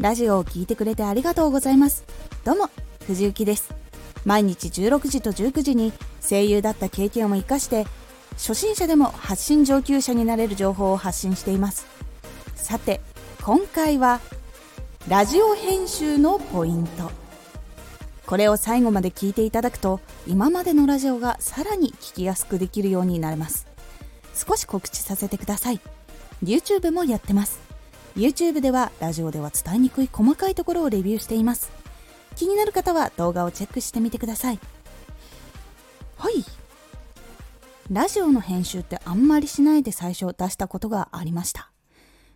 ラジオを聴いてくれてありがとうございます。どうも藤幸です。毎日16時と19時に声優だった経験を生かして初心者でも発信上級者になれる情報を発信しています。さて今回はラジオ編集のポイント。これを最後まで聞いていただくと今までのラジオがさらに聞きやすくできるようになれます。少し告知させてください。YouTube もやってます。YouTube ではラジオでは伝えにくい細かいところをレビューしています。気になる方は動画をチェックしてみてください。はい。ラジオの編集ってあんまりしないで最初出したことがありました。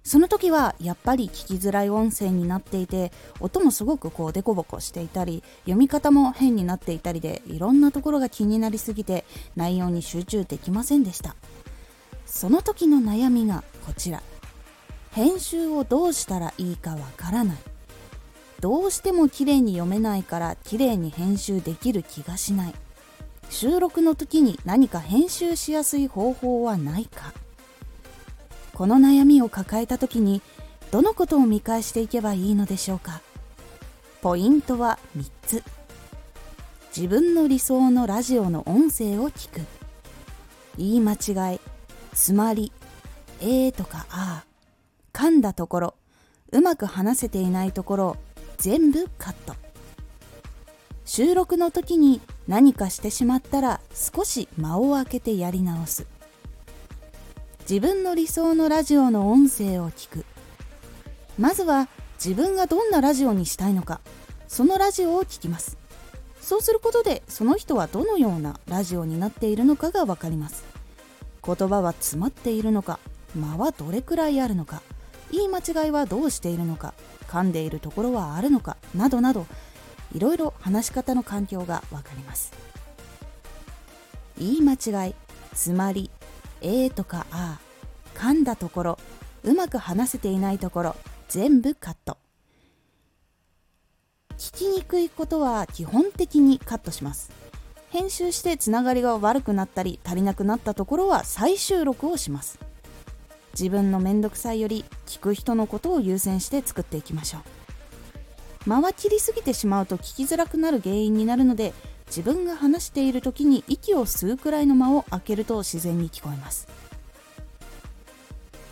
その時はやっぱり聞きづらい音声になっていて音もすごくこうデコボコしていたり読み方も変になっていたりでいろんなところが気になりすぎて内容に集中できませんでした。その時の悩みがこちら。編集をどうしたらいいかわからない。どうしても綺麗に読めないから綺麗に編集できる気がしない。収録の時に何か編集しやすい方法はないか。この悩みを抱えた時にどのことを見返していけばいいのでしょうか。ポイントは3つ。自分の理想のラジオの音声を聞く。言い間違いつまりえーとかあ。ー噛んだところうまく話せていないところを全部カット。収録の時に何かしてしまったら少し間を空けてやり直す。自分の理想のラジオの音声を聞く。まずは自分がどんなラジオにしたいのかそのラジオを聞きます。そうすることでその人はどのようなラジオになっているのかが分かります。言葉は詰まっているのか間はどれくらいあるのか言い間違いはどうしているのか噛んでいるところはあるのかなどなどいろいろ話し方の環境が分かります。言い間違いつまりえーとかあー噛んだところうまく話せていないところ全部カット。聞きにくいことは基本的にカットします。編集してつながりが悪くなったり足りなくなったところは再収録をします。自分のめんどくさいより聞く人のことを優先して作っていきましょう。間は切りすぎてしまうと聞きづらくなる原因になるので自分が話している時に息を吸うくらいの間を空けると自然に聞こえます。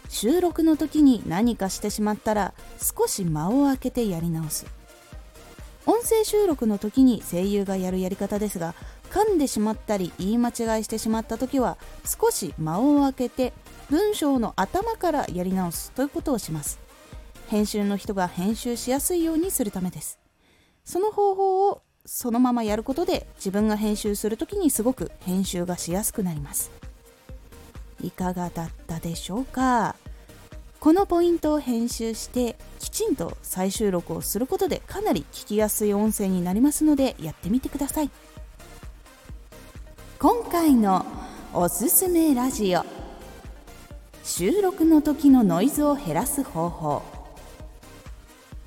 収録の時に何かしてしまったら少し間を空けてやり直す。声収録の時に声優がやるやり方ですが噛んでしまったり言い間違いしてしまった時は少し間を空けて文章の頭からやり直すということをします。編集の人が編集しやすいようにするためです。その方法をそのままやることで自分が編集する時にすごく編集がしやすくなります。いかがだったでしょうか？このポイントを編集してきちんと再収録をすることでかなり聞きやすい音声になりますのでやってみてください。今回のおすすめラジオ。収録の時のノイズを減らす方法。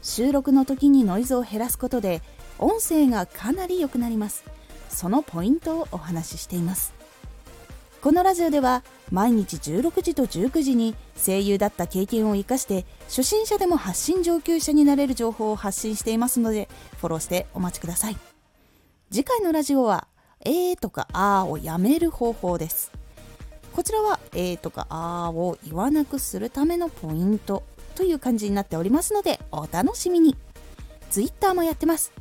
収録の時にノイズを減らすことで音声がかなり良くなります。そのポイントをお話ししています。このラジオでは毎日16時と19時に声優だった経験を生かして初心者でも発信上級者になれる情報を発信していますのでフォローしてお待ちください。次回のラジオは「えー」とか「あー」をやめる方法です。こちらは「えー」とか「あー」を言わなくするためのポイントという感じになっておりますのでお楽しみに。Twitter もやってます。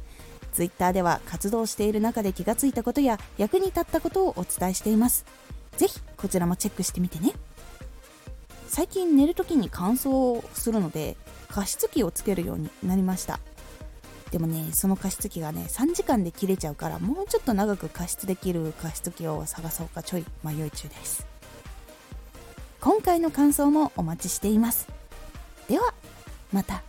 Twitter では活動している中で気がついたことや役に立ったことをお伝えしています。ぜひこちらもチェックしてみてね。最近寝る時に乾燥するので加湿器をつけるようになりました。でもねその加湿器がね3時間で切れちゃうからもうちょっと長く加湿できる加湿器を探そうかちょい迷い中です。今回の感想もお待ちしています。ではまた。